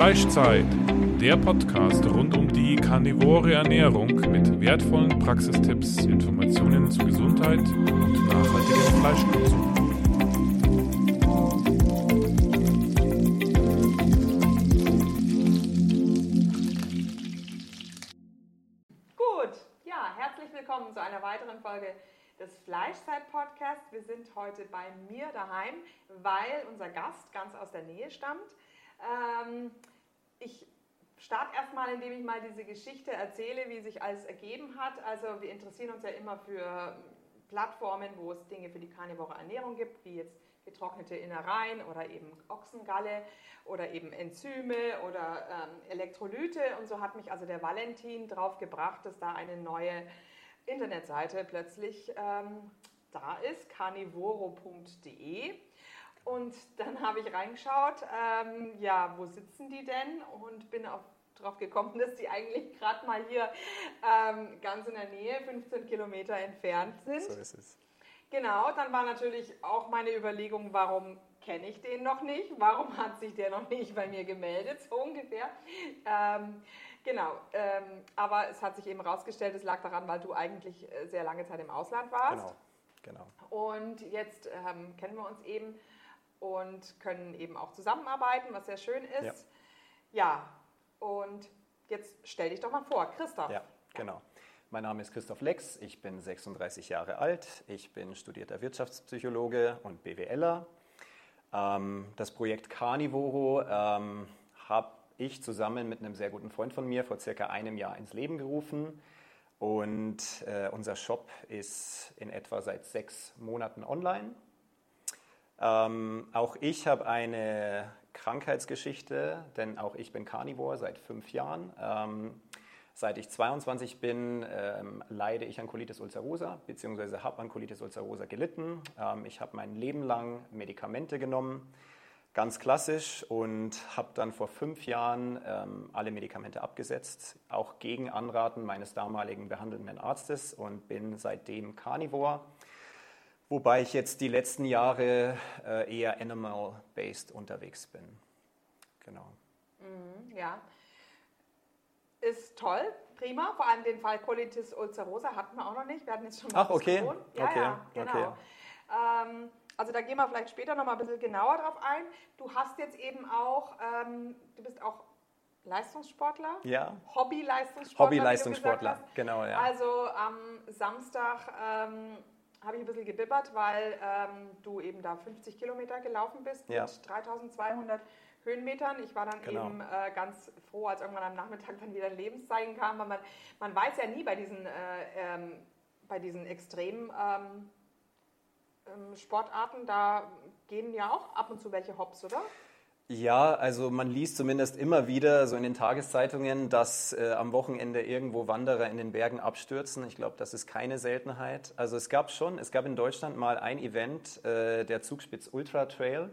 Fleischzeit, der Podcast rund um die karnivore Ernährung mit wertvollen Praxistipps, Informationen zu Gesundheit und nachhaltigem Fleischkonsum. Gut, ja, herzlich willkommen zu einer weiteren Folge des Fleischzeit-Podcasts. Wir sind heute bei mir daheim, weil unser Gast ganz aus der Nähe stammt. Ähm, ich starte erstmal, indem ich mal diese Geschichte erzähle, wie sich alles ergeben hat. Also wir interessieren uns ja immer für Plattformen, wo es Dinge für die karnivore Ernährung gibt, wie jetzt getrocknete Innereien oder eben Ochsengalle oder eben Enzyme oder ähm, Elektrolyte. Und so hat mich also der Valentin drauf gebracht, dass da eine neue Internetseite plötzlich ähm, da ist, carnivoro.de. Und dann habe ich reingeschaut, ähm, ja, wo sitzen die denn? Und bin auch darauf gekommen, dass die eigentlich gerade mal hier ähm, ganz in der Nähe, 15 Kilometer entfernt sind. So ist es. Genau, dann war natürlich auch meine Überlegung, warum kenne ich den noch nicht? Warum hat sich der noch nicht bei mir gemeldet, so ungefähr? Ähm, genau, ähm, aber es hat sich eben herausgestellt, es lag daran, weil du eigentlich äh, sehr lange Zeit im Ausland warst. Genau, genau. Und jetzt ähm, kennen wir uns eben und können eben auch zusammenarbeiten, was sehr schön ist. Ja, und jetzt stell dich doch mal vor, Christoph. Ja, genau. Mein Name ist Christoph Lex, ich bin 36 Jahre alt, ich bin studierter Wirtschaftspsychologe und BWLer. Ähm, das Projekt Carnivoro ähm, habe ich zusammen mit einem sehr guten Freund von mir vor circa einem Jahr ins Leben gerufen. Und äh, unser Shop ist in etwa seit sechs Monaten online. Ähm, auch ich habe eine Krankheitsgeschichte, denn auch ich bin Carnivore seit fünf Jahren. Ähm, seit ich 22 bin, ähm, leide ich an Colitis ulcerosa, beziehungsweise habe an Colitis ulcerosa gelitten. Ähm, ich habe mein Leben lang Medikamente genommen, ganz klassisch, und habe dann vor fünf Jahren ähm, alle Medikamente abgesetzt, auch gegen Anraten meines damaligen behandelnden Arztes und bin seitdem Carnivore. Wobei ich jetzt die letzten Jahre äh, eher animal-based unterwegs bin. Genau. Mhm, ja. Ist toll, prima. Vor allem den Fall Colitis ulcerosa hatten wir auch noch nicht. Wir hatten jetzt schon mal Ach, okay. Ja, Okay, ja, genau. okay. Ähm, also da gehen wir vielleicht später noch mal ein bisschen genauer drauf ein. Du hast jetzt eben auch, ähm, du bist auch Leistungssportler, Ja, Hobby-Leistungssportler. Hobby-Leistungssportler, genau, ja. Also am Samstag ähm, habe ich ein bisschen gebibbert, weil ähm, du eben da 50 Kilometer gelaufen bist Ja. mit 3200 Höhenmetern. Ich war dann Genau. eben äh, ganz froh, als irgendwann am Nachmittag dann wieder ein Lebenszeichen kam, weil man, man weiß ja nie bei diesen, äh, ähm, bei diesen extremen ähm, ähm, Sportarten, da gehen ja auch ab und zu welche Hops, oder? Ja, also man liest zumindest immer wieder so in den Tageszeitungen, dass äh, am Wochenende irgendwo Wanderer in den Bergen abstürzen. Ich glaube, das ist keine Seltenheit. Also es gab schon, es gab in Deutschland mal ein Event, äh, der Zugspitz Ultra Trail.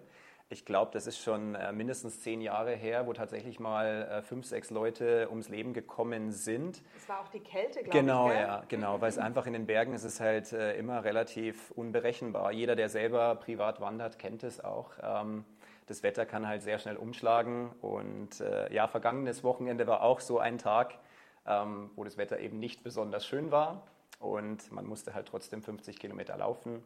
Ich glaube, das ist schon äh, mindestens zehn Jahre her, wo tatsächlich mal äh, fünf, sechs Leute ums Leben gekommen sind. Das war auch die Kälte, glaube Genau, ich. gell? ja, genau, weil es einfach in den Bergen ist es halt äh, immer relativ unberechenbar. Jeder, der selber privat wandert, kennt es auch. Ähm, das Wetter kann halt sehr schnell umschlagen und äh, ja, vergangenes Wochenende war auch so ein Tag, ähm, wo das Wetter eben nicht besonders schön war und man musste halt trotzdem 50 Kilometer laufen.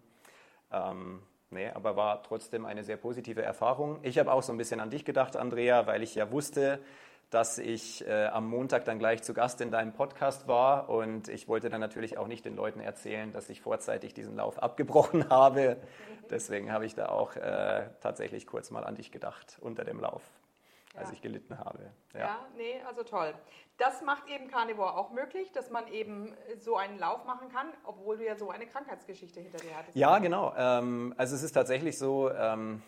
Ähm, nee, aber war trotzdem eine sehr positive Erfahrung. Ich habe auch so ein bisschen an dich gedacht, Andrea, weil ich ja wusste, dass ich äh, am Montag dann gleich zu Gast in deinem Podcast war und ich wollte dann natürlich auch nicht den Leuten erzählen, dass ich vorzeitig diesen Lauf abgebrochen habe. Deswegen habe ich da auch äh, tatsächlich kurz mal an dich gedacht unter dem Lauf, als Ja. ich gelitten habe. Ja. nee, also toll. Das macht eben Carnivore auch möglich, dass man eben so einen Lauf machen kann, obwohl du ja so eine Krankheitsgeschichte hinter dir hattest. Ja, genau. Ähm, also es ist tatsächlich so, ähm,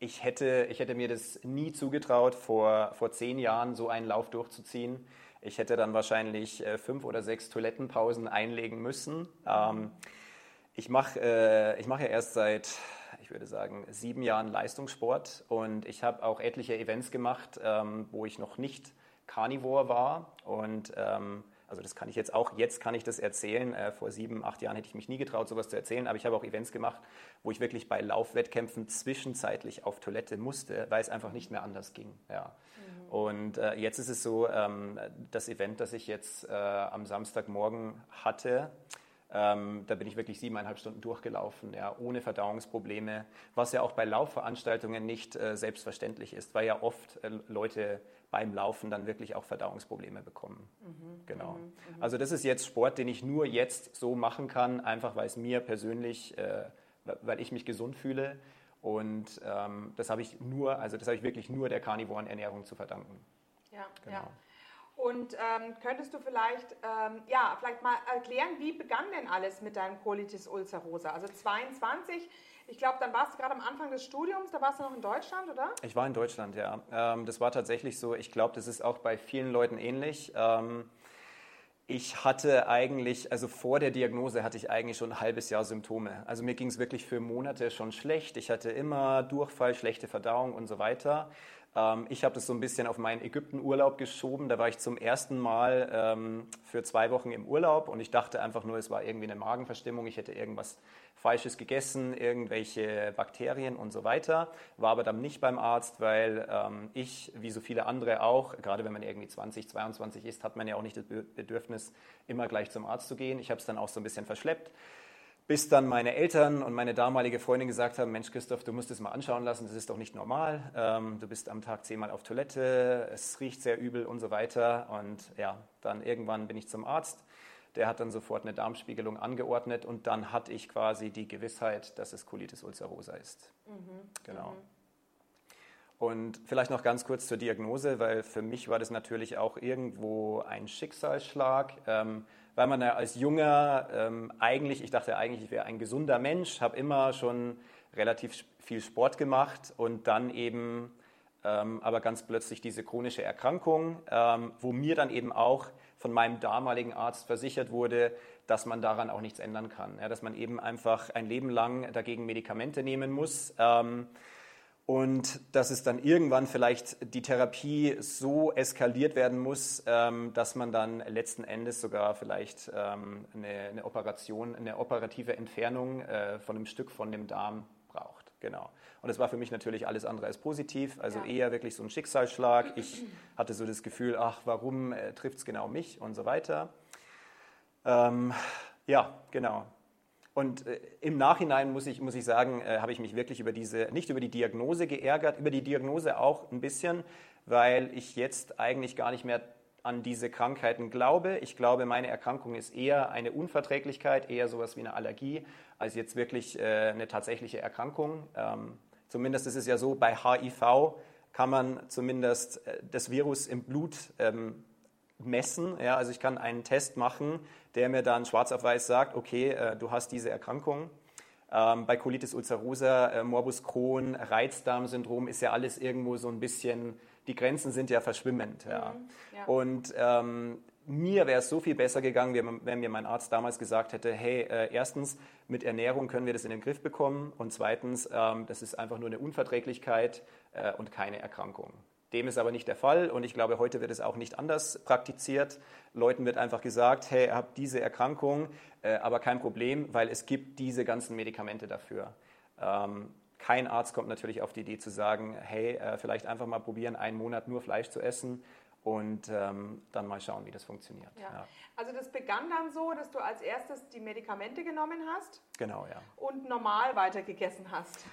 ich, hätte, ich hätte mir das nie zugetraut, vor, vor zehn Jahren so einen Lauf durchzuziehen. Ich hätte dann wahrscheinlich äh, fünf oder sechs Toilettenpausen einlegen müssen. Ähm, ich mache äh, mach ja erst seit, ich würde sagen, sieben Jahren Leistungssport und ich habe auch etliche Events gemacht, ähm, wo ich noch nicht Carnivore war und ähm, Also das kann ich jetzt auch, jetzt kann ich das erzählen. Äh, vor sieben, acht Jahren hätte ich mich nie getraut, sowas zu erzählen, aber ich habe auch Events gemacht, wo ich wirklich bei Laufwettkämpfen zwischenzeitlich auf Toilette musste, weil es einfach nicht mehr anders ging. Ja. Mhm. Und äh, jetzt ist es so, ähm, das Event, das ich jetzt äh, am Samstagmorgen hatte, ähm, da bin ich wirklich siebeneinhalb Stunden durchgelaufen, ja, ohne Verdauungsprobleme, was ja auch bei Laufveranstaltungen nicht äh, selbstverständlich ist, weil ja oft äh, Leute beim Laufen dann wirklich auch Verdauungsprobleme bekommen. Mhm, genau. Mhm, mhm, also das ist jetzt Sport, den ich nur jetzt so machen kann, einfach weil es mir persönlich, äh, weil ich mich gesund fühle. Und ähm, das habe ich nur, also das habe ich wirklich nur der karnivoren Ernährung zu verdanken. Ja, genau. ja. Und ähm, könntest du vielleicht, ähm, ja, vielleicht mal erklären, wie begann denn alles mit deinem Colitis ulcerosa? Also 22, ich glaube, dann warst du gerade am Anfang des Studiums, da warst du noch in Deutschland, oder? Ich war in Deutschland, ja. Ähm, das war tatsächlich so, ich glaube, das ist auch bei vielen Leuten ähnlich. Ähm, ich hatte eigentlich, also vor der Diagnose hatte ich eigentlich schon ein halbes Jahr Symptome. Also mir ging es wirklich für Monate schon schlecht. Ich hatte immer Durchfall, schlechte Verdauung und so weiter. Ähm, ich habe das so ein bisschen auf meinen Ägyptenurlaub geschoben. Da war ich zum ersten Mal ähm, für zwei Wochen im Urlaub und ich dachte einfach nur, es war irgendwie eine Magenverstimmung. Ich hätte irgendwas Falsches gegessen, irgendwelche Bakterien und so weiter. War aber dann nicht beim Arzt, weil ähm, ich, wie so viele andere auch, gerade wenn man irgendwie 20, 22 ist, hat man ja auch nicht das Bedürfnis, immer gleich zum Arzt zu gehen. Ich habe es dann auch so ein bisschen verschleppt bis dann meine Eltern und meine damalige Freundin gesagt haben, Mensch Christoph, du musst es mal anschauen lassen, das ist doch nicht normal. Ähm, du bist am Tag zehnmal auf Toilette, es riecht sehr übel und so weiter. Und ja, dann irgendwann bin ich zum Arzt. Der hat dann sofort eine Darmspiegelung angeordnet und dann hatte ich quasi die Gewissheit, dass es Colitis ulcerosa ist. Mhm. Genau. Mhm. Und vielleicht noch ganz kurz zur Diagnose, weil für mich war das natürlich auch irgendwo ein Schicksalsschlag. Ähm, weil man ja als Junger ähm, eigentlich, ich dachte eigentlich, ich wäre ein gesunder Mensch, habe immer schon relativ viel Sport gemacht und dann eben ähm, aber ganz plötzlich diese chronische Erkrankung, ähm, wo mir dann eben auch von meinem damaligen Arzt versichert wurde, dass man daran auch nichts ändern kann, ja, dass man eben einfach ein Leben lang dagegen Medikamente nehmen muss. Ähm, und dass es dann irgendwann vielleicht die Therapie so eskaliert werden muss, ähm, dass man dann letzten Endes sogar vielleicht ähm, eine, eine, Operation, eine operative Entfernung äh, von einem Stück von dem Darm braucht. Genau. Und das war für mich natürlich alles andere als positiv, also ja. eher wirklich so ein Schicksalsschlag. Ich hatte so das Gefühl, ach, warum äh, trifft es genau mich und so weiter. Ähm, ja, genau. Und äh, im Nachhinein muss ich, muss ich sagen, äh, habe ich mich wirklich über diese, nicht über die Diagnose geärgert, über die Diagnose auch ein bisschen, weil ich jetzt eigentlich gar nicht mehr an diese Krankheiten glaube. Ich glaube, meine Erkrankung ist eher eine Unverträglichkeit, eher sowas wie eine Allergie, als jetzt wirklich äh, eine tatsächliche Erkrankung. Ähm, zumindest ist es ja so, bei HIV kann man zumindest äh, das Virus im Blut ähm, messen. Ja, also ich kann einen Test machen, der mir dann schwarz auf weiß sagt, okay, äh, du hast diese Erkrankung. Ähm, bei Colitis ulcerosa, äh, Morbus Crohn, Reizdarmsyndrom ist ja alles irgendwo so ein bisschen, die Grenzen sind ja verschwimmend. Ja. Mhm, ja. Und ähm, mir wäre es so viel besser gegangen, wenn mir mein Arzt damals gesagt hätte, hey, äh, erstens, mit Ernährung können wir das in den Griff bekommen und zweitens, ähm, das ist einfach nur eine Unverträglichkeit äh, und keine Erkrankung. Dem ist aber nicht der Fall und ich glaube, heute wird es auch nicht anders praktiziert. Leuten wird einfach gesagt, hey, ihr habt diese Erkrankung, äh, aber kein Problem, weil es gibt diese ganzen Medikamente dafür. Ähm, kein Arzt kommt natürlich auf die Idee zu sagen, hey, äh, vielleicht einfach mal probieren, einen Monat nur Fleisch zu essen und ähm, dann mal schauen, wie das funktioniert. Ja. Ja. Also das begann dann so, dass du als erstes die Medikamente genommen hast. Genau, ja. Und normal weitergegessen hast.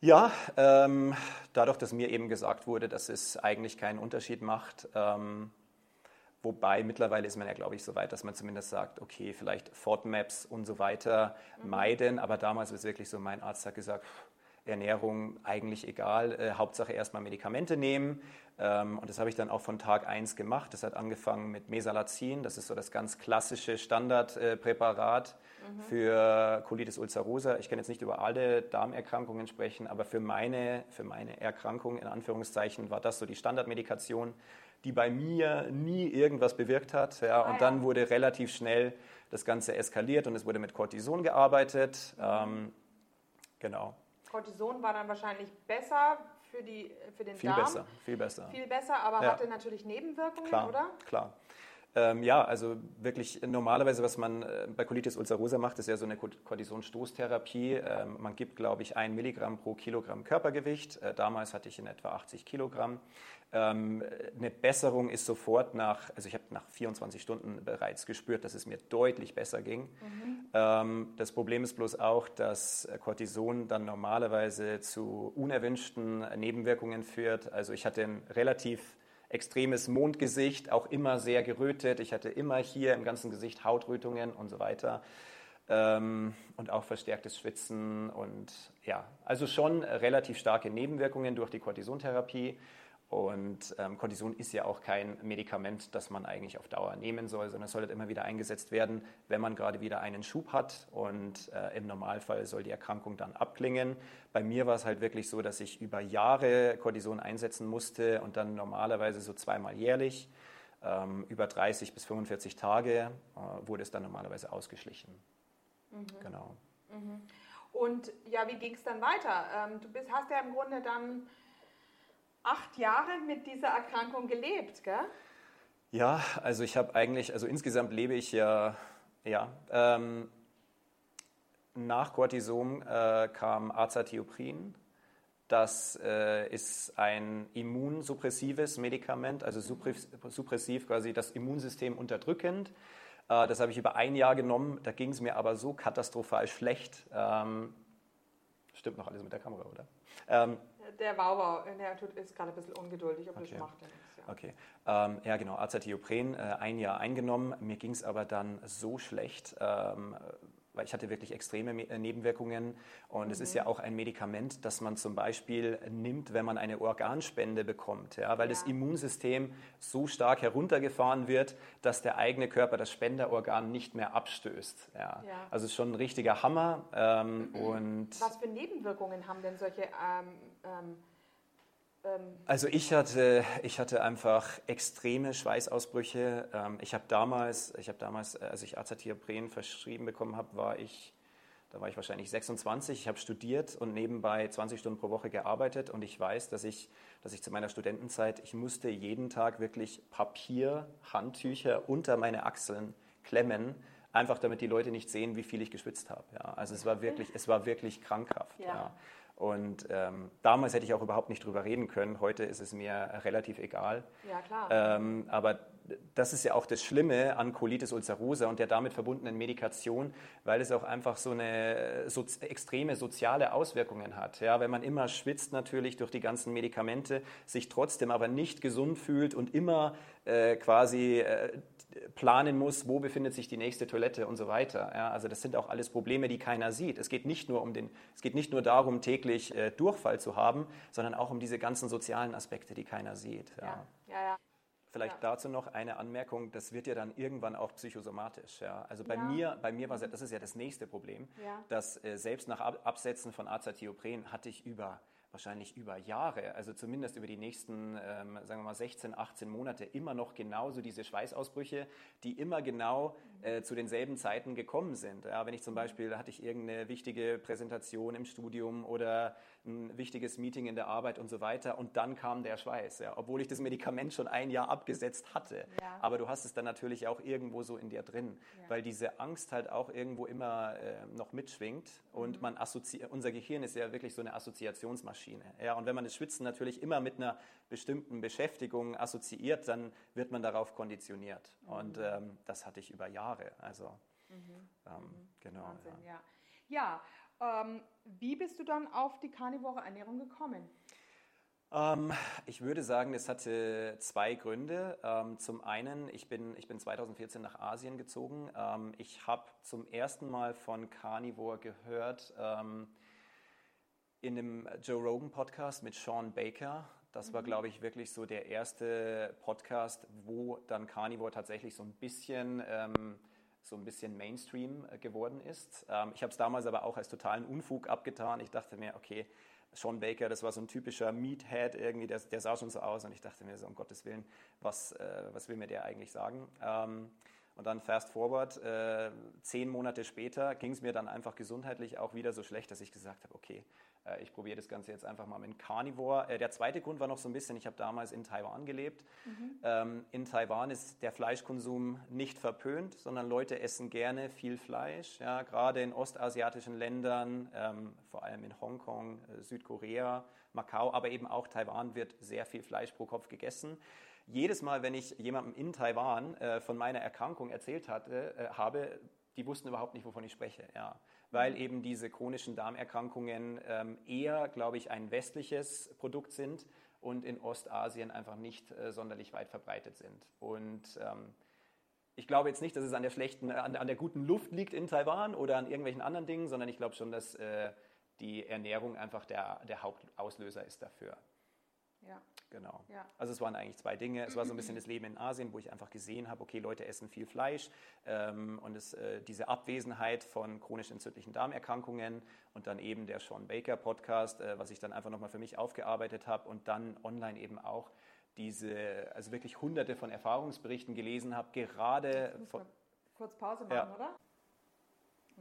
Ja, ähm, dadurch, dass mir eben gesagt wurde, dass es eigentlich keinen Unterschied macht, ähm, wobei mittlerweile ist man ja, glaube ich, so weit, dass man zumindest sagt, okay, vielleicht FODMAPs und so weiter mhm. meiden, aber damals ist es wirklich so, mein Arzt hat gesagt, Ernährung eigentlich egal, äh, Hauptsache erstmal Medikamente nehmen. Ähm, und das habe ich dann auch von Tag 1 gemacht. Das hat angefangen mit Mesalazin, das ist so das ganz klassische Standardpräparat. Äh, mhm. für Colitis ulcerosa. Ich kann jetzt nicht über alle Darmerkrankungen sprechen, aber für meine, für meine Erkrankung in Anführungszeichen war das so die Standardmedikation, die bei mir nie irgendwas bewirkt hat. Ja, ah, und dann wurde relativ schnell das Ganze eskaliert und es wurde mit Cortison gearbeitet. Ähm, genau. Cortison war dann wahrscheinlich besser für, die, für den viel Darm. Besser, viel besser. Viel besser, aber ja. hatte natürlich Nebenwirkungen, klar, oder? Klar. Ähm, ja, also wirklich normalerweise, was man äh, bei Colitis ulcerosa macht, ist ja so eine Kortisonstoßtherapie. Ähm, man gibt, glaube ich, ein Milligramm pro Kilogramm Körpergewicht. Äh, damals hatte ich in etwa 80 Kilogramm. Ähm, eine Besserung ist sofort nach, also ich habe nach 24 Stunden bereits gespürt, dass es mir deutlich besser ging. Mhm. Ähm, das Problem ist bloß auch, dass Cortison dann normalerweise zu unerwünschten Nebenwirkungen führt. Also ich hatte ein relativ extremes Mondgesicht, auch immer sehr gerötet. Ich hatte immer hier im ganzen Gesicht Hautrötungen und so weiter. Ähm, und auch verstärktes Schwitzen und ja, also schon relativ starke Nebenwirkungen durch die Cortisontherapie. Und ähm, Cortison ist ja auch kein Medikament, das man eigentlich auf Dauer nehmen soll, sondern es soll halt immer wieder eingesetzt werden, wenn man gerade wieder einen Schub hat. Und äh, im Normalfall soll die Erkrankung dann abklingen. Bei mir war es halt wirklich so, dass ich über Jahre Cortison einsetzen musste und dann normalerweise so zweimal jährlich. Ähm, über 30 bis 45 Tage äh, wurde es dann normalerweise ausgeschlichen. Mhm. Genau. Mhm. Und ja, wie ging es dann weiter? Ähm, du bist, hast ja im Grunde dann acht Jahre mit dieser Erkrankung gelebt, gell? Ja, also ich habe eigentlich, also insgesamt lebe ich ja, ja, ähm, nach Cortison äh, kam Azathioprin. Das äh, ist ein immunsuppressives Medikament, also suppressiv quasi das Immunsystem unterdrückend. Äh, das habe ich über ein Jahr genommen. Da ging es mir aber so katastrophal schlecht. Ähm, stimmt noch alles mit der Kamera, oder? Ähm, der Wauwau, der ist gerade ein bisschen ungeduldig, aber okay. das macht er nichts. Ja. Okay, ähm, ja genau, Azathiopren, äh, ein Jahr eingenommen. Mir ging es aber dann so schlecht, ähm, weil ich hatte wirklich extreme äh, Nebenwirkungen. Und mhm. es ist ja mhm. auch ein Medikament, das man zum Beispiel nimmt, wenn man eine Organspende bekommt, ja, weil ja. das Immunsystem so stark heruntergefahren wird, dass der eigene Körper das Spenderorgan nicht mehr abstößt. Ja. ja. Also es ist schon ein richtiger Hammer. Ähm, mhm. und Was für Nebenwirkungen haben denn solche ähm, ähm ähm, also ich hatte, ich hatte einfach extreme Schweißausbrüche. Ähm, ich habe damals, ich habe damals, äh, als ich Azathiopren verschrieben bekommen habe, war ich, da war ich wahrscheinlich 26. Ich habe studiert und nebenbei 20 Stunden pro Woche gearbeitet und ich weiß, dass ich, dass ich zu meiner Studentenzeit, ich musste jeden Tag wirklich Papier, Handtücher unter meine Achseln klemmen, einfach damit die Leute nicht sehen, wie viel ich geschwitzt habe. Ja, also es war wirklich, es war wirklich krankhaft. Ja. ja. Und ähm, damals hätte ich auch überhaupt nicht drüber reden können. Heute ist es mir relativ egal. Ja, klar. Ähm, aber das ist ja auch das Schlimme an Colitis ulcerosa und der damit verbundenen Medikation, weil es auch einfach so eine so extreme soziale Auswirkungen hat. Ja, wenn man immer schwitzt natürlich durch die ganzen Medikamente, sich trotzdem aber nicht gesund fühlt und immer äh, quasi äh, planen muss, wo befindet sich die nächste Toilette und so weiter. Ja, also das sind auch alles Probleme, die keiner sieht. Es geht nicht nur, um den, es geht nicht nur darum, täglich äh, Durchfall zu haben, sondern auch um diese ganzen sozialen Aspekte, die keiner sieht. Ja. Ja. Vielleicht dazu noch eine Anmerkung, das wird ja dann irgendwann auch psychosomatisch. Ja? Also bei mir, bei mir war das ist ja das nächste Problem, dass äh, selbst nach Absetzen von Azathiopren hatte ich über wahrscheinlich über Jahre, also zumindest über die nächsten, ähm, sagen wir mal, 16, 18 Monate immer noch genauso diese Schweißausbrüche, die immer genau äh, zu denselben Zeiten gekommen sind. Ja, wenn ich zum Beispiel, hatte ich irgendeine wichtige Präsentation im Studium oder ein wichtiges Meeting in der Arbeit und so weiter und dann kam der Schweiß, ja, obwohl ich das Medikament schon ein Jahr abgesetzt hatte. Ja. Aber du hast es dann natürlich auch irgendwo so in dir drin, ja. weil diese Angst halt auch irgendwo immer äh, noch mitschwingt und mhm. man assoziiert, unser Gehirn ist ja wirklich so eine Assoziationsmaschine. Ja, und wenn man das Schwitzen natürlich immer mit einer bestimmten Beschäftigung assoziiert, dann wird man darauf konditioniert. Mhm. Und ähm, das hatte ich über Jahre. Also mhm. ähm, mhm. genau. Wahnsinn, ja. ja. Ähm, wie bist du dann auf die karnivore Ernährung gekommen? Ähm, ich würde sagen, es hatte zwei Gründe. Ähm, zum einen, ich bin, ich bin 2014 nach Asien gezogen. Ähm, ich habe zum ersten Mal von Carnivore gehört ähm, in dem Joe Rogan Podcast mit Sean Baker. Das war, mhm. glaube ich, wirklich so der erste Podcast, wo dann Carnivore tatsächlich so ein bisschen ähm, so ein bisschen Mainstream äh, geworden ist. Ähm, ich habe es damals aber auch als totalen Unfug abgetan. Ich dachte mir, okay, Sean Baker, das war so ein typischer Meathead irgendwie, der, der sah schon so aus und ich dachte mir so, um Gottes Willen, was, äh, was will mir der eigentlich sagen? Ähm, und dann fast forward, äh, zehn Monate später ging es mir dann einfach gesundheitlich auch wieder so schlecht, dass ich gesagt habe, okay, Äh, ich probiere das Ganze jetzt einfach mal mit Carnivore. Äh, der zweite Grund war noch so ein bisschen, ich habe damals in Taiwan gelebt. Mhm. Ähm, in Taiwan ist der Fleischkonsum nicht verpönt, sondern Leute essen gerne viel Fleisch. Ja, gerade in ostasiatischen Ländern, ähm, vor allem in Hongkong, äh, Südkorea, Macau, aber eben auch Taiwan wird sehr viel Fleisch pro Kopf gegessen. Jedes Mal, wenn ich jemandem in Taiwan von meiner Erkrankung erzählt hatte, habe, die wussten überhaupt nicht, wovon ich spreche. Ja weil eben diese chronischen Darmerkrankungen ähm, eher, glaube ich, ein westliches Produkt sind und in Ostasien einfach nicht äh, sonderlich weit verbreitet sind. Und ähm, ich glaube jetzt nicht, dass es an der schlechten, an, an, der guten Luft liegt in Taiwan oder an irgendwelchen anderen Dingen, sondern ich glaube schon, dass äh, die Ernährung einfach der, der Hauptauslöser ist dafür. Ja. Genau. Ja. Also es waren eigentlich zwei Dinge. Es war so ein bisschen das Leben in Asien, wo ich einfach gesehen habe, okay, Leute essen viel Fleisch ähm, und es, äh, diese Abwesenheit von chronisch entzündlichen Darmerkrankungen und dann eben der Sean Baker Podcast, äh, was ich dann einfach nochmal für mich aufgearbeitet habe und dann online eben auch diese, also wirklich hunderte von Erfahrungsberichten gelesen habe, gerade von... Kurz Pause machen, ja. oder?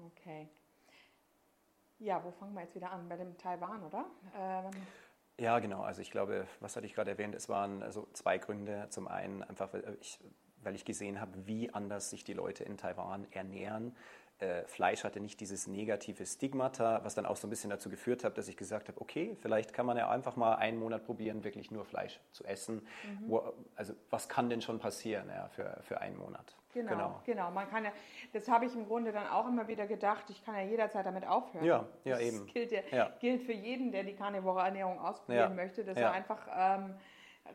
Okay. Ja, wo fangen wir jetzt wieder an? Bei dem Taiwan, oder? Ähm ja, genau. Also ich glaube, was hatte ich gerade erwähnt? Es waren also zwei Gründe. Zum einen einfach, weil ich, weil ich gesehen habe, wie anders sich die Leute in Taiwan ernähren. Äh, Fleisch hatte nicht dieses negative Stigmata, was dann auch so ein bisschen dazu geführt hat, dass ich gesagt habe, okay, vielleicht kann man ja einfach mal einen Monat probieren, wirklich nur Fleisch zu essen. Mhm. Wo, also was kann denn schon passieren ja, für, für einen Monat? Genau, genau, genau. Man kann ja, das habe ich im Grunde dann auch immer wieder gedacht, ich kann ja jederzeit damit aufhören. Ja, ja das eben. Gilt, ja, ja. gilt für jeden, der die Karnivore Ernährung ausprobieren ja. möchte, dass er einfach... Ähm,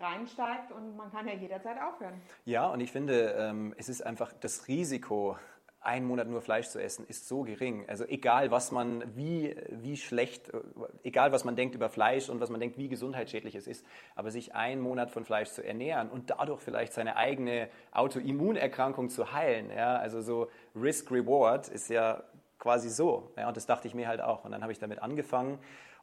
reinsteigt und man kann ja jederzeit aufhören. Ja, und ich finde, ähm, es ist einfach das Risiko, einen Monat nur Fleisch zu essen, ist so gering. Also egal, was man, wie, wie schlecht, egal, was man denkt über Fleisch und was man denkt, wie gesundheitsschädlich es ist, aber sich einen Monat von Fleisch zu ernähren und dadurch vielleicht seine eigene Autoimmunerkrankung zu heilen, ja, also so Risk-Reward ist ja quasi so. Ja, und das dachte ich mir halt auch. Und dann habe ich damit angefangen.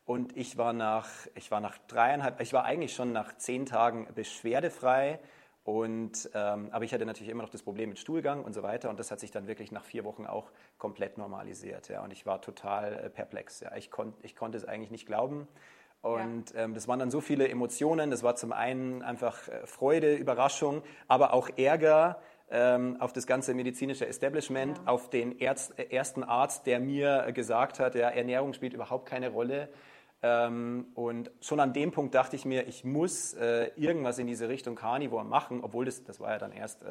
Und ich war nach, ich war nach dreieinhalb, ich war eigentlich schon nach zehn Tagen beschwerdefrei und, ähm, aber ich hatte natürlich immer noch das Problem mit Stuhlgang und so weiter. Und das hat sich dann wirklich nach vier Wochen auch komplett normalisiert. Ja. Und ich war total äh, perplex. Ja. Ich, kon ich konnte es eigentlich nicht glauben. Und ja. ähm, das waren dann so viele Emotionen. Das war zum einen einfach äh, Freude, Überraschung, aber auch Ärger ähm, auf das ganze medizinische Establishment, ja. auf den Ärz äh, ersten Arzt, der mir gesagt hat, ja, Ernährung spielt überhaupt keine Rolle. Ähm, und schon an dem Punkt dachte ich mir, ich muss äh, irgendwas in diese Richtung Carnivore machen, obwohl das, das war ja dann erst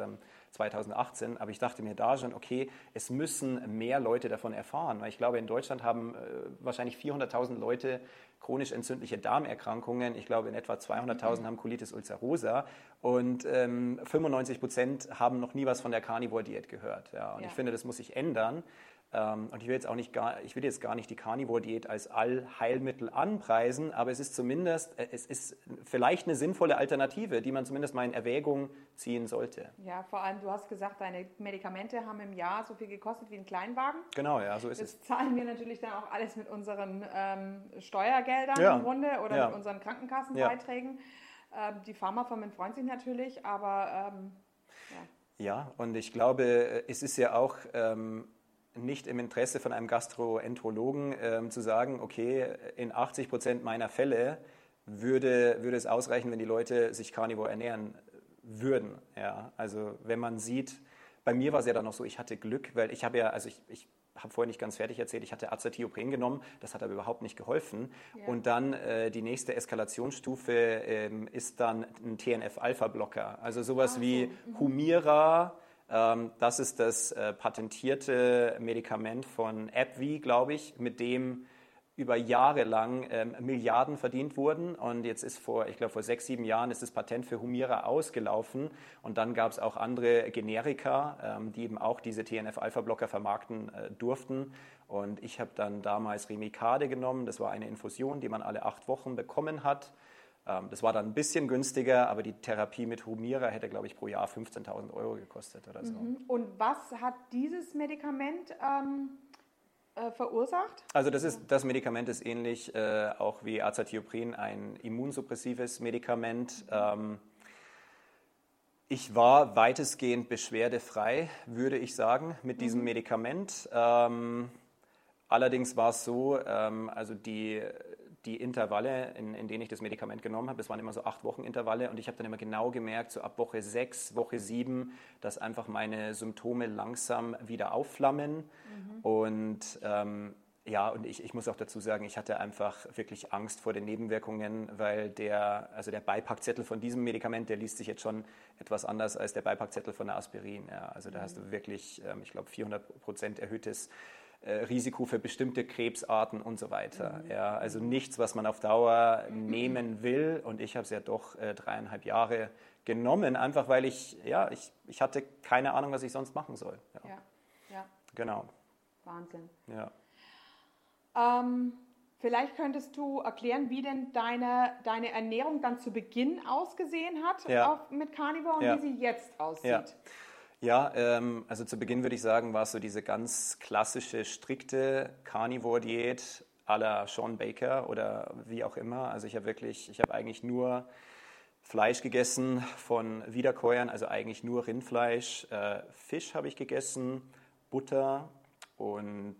2018, ähm, aber ich dachte mir da schon, okay, es müssen mehr Leute davon erfahren, weil ich glaube, in Deutschland haben äh, wahrscheinlich 400.000 Leute chronisch entzündliche Darmerkrankungen. Ich glaube, in etwa 200.000 haben Colitis ulcerosa und ähm, 95 Prozent haben noch nie was von der Carnivore-Diät gehört. Ja. Und ja. ich finde, das muss sich ändern. Ähm, und ich will jetzt auch nicht gar, ich will jetzt gar nicht die Carnivore-Diät als Allheilmittel anpreisen, aber es ist zumindest, äh, es ist vielleicht eine sinnvolle Alternative, die man zumindest mal in Erwägung ziehen sollte. Ja, vor allem, du hast gesagt, deine Medikamente haben im Jahr so viel gekostet wie ein Kleinwagen. Genau, ja, so ist das es. Das zahlen wir natürlich dann auch alles mit unseren ähm, Steuergeldern ja. im Grunde oder ja. mit unseren Krankenkassenbeiträgen. Ja. Ähm, die Pharmafirmen freuen sich natürlich, aber ähm, ja. Ja, und ich glaube, äh, es ist ja auch ähm, nicht im Interesse von einem Gastroenterologen ähm, zu sagen, okay, in 80 Prozent meiner Fälle würde, würde es ausreichen, wenn die Leute sich Carnivore ernähren würden. Ja, also wenn man sieht, bei mir war es ja dann noch so, ich hatte Glück, weil ich habe ja, also ich, ich habe vorher nicht ganz fertig erzählt, ich hatte Azathiopren genommen, das hat aber überhaupt nicht geholfen. Ja. Und dann äh, die nächste Eskalationsstufe ähm, ist dann ein TNF-Alpha-Blocker, also sowas ah, wie mhm. Humira, das ist das äh, patentierte Medikament von AbbVie, glaube ich, mit dem über Jahre lang ähm, Milliarden verdient wurden. Und jetzt ist vor, ich glaube, vor sechs, sieben Jahren ist das Patent für Humira ausgelaufen. Und dann gab es auch andere Generika, ähm, die eben auch diese TNF-Alpha-Blocker vermarkten äh, durften. Und ich habe dann damals Remicade genommen. Das war eine Infusion, die man alle acht Wochen bekommen hat. Ähm, das war dann ein bisschen günstiger, aber die Therapie mit Humira hätte, glaube ich, pro Jahr 15.000 Euro gekostet oder so. Mhm. Und was hat dieses Medikament ähm, äh, verursacht? Also das, ist, das Medikament ist ähnlich äh, auch wie Azathioprin, ein immunsuppressives Medikament. Mhm. Ähm, ich war weitestgehend beschwerdefrei, würde ich sagen, mit diesem mhm. Medikament. Ähm, allerdings war es so, ähm, also die die Intervalle, in, in, denen ich das Medikament genommen habe, das waren immer so acht Wochen Intervalle und ich habe dann immer genau gemerkt, so ab Woche sechs, Woche sieben, dass einfach meine Symptome langsam wieder aufflammen mhm. und ähm, ja, und ich, ich, muss auch dazu sagen, ich hatte einfach wirklich Angst vor den Nebenwirkungen, weil der, also der Beipackzettel von diesem Medikament, der liest sich jetzt schon etwas anders als der Beipackzettel von der Aspirin. Ja, also da hast du wirklich, ähm, ich glaube, 400 Prozent erhöhtes Risiko für bestimmte Krebsarten und so weiter. Mhm. Ja, also nichts, was man auf Dauer nehmen will. Und ich habe es ja doch äh, dreieinhalb Jahre genommen, einfach weil ich, ja, ich, ich hatte keine Ahnung, was ich sonst machen soll. Ja, ja. ja. Genau. Wahnsinn. Ja. Ähm, vielleicht könntest du erklären, wie denn deine, deine Ernährung dann zu Beginn ausgesehen hat ja. auf, mit Carnivore und wie sie jetzt aussieht. Ja. Ja, ähm, also zu Beginn würde ich sagen, war es so diese ganz klassische, strikte Carnivore-Diät à la Sean Baker oder wie auch immer. Also ich habe wirklich, ich habe eigentlich nur Fleisch gegessen von Wiederkäuern, also eigentlich nur Rindfleisch. Äh, Fisch habe ich gegessen, Butter und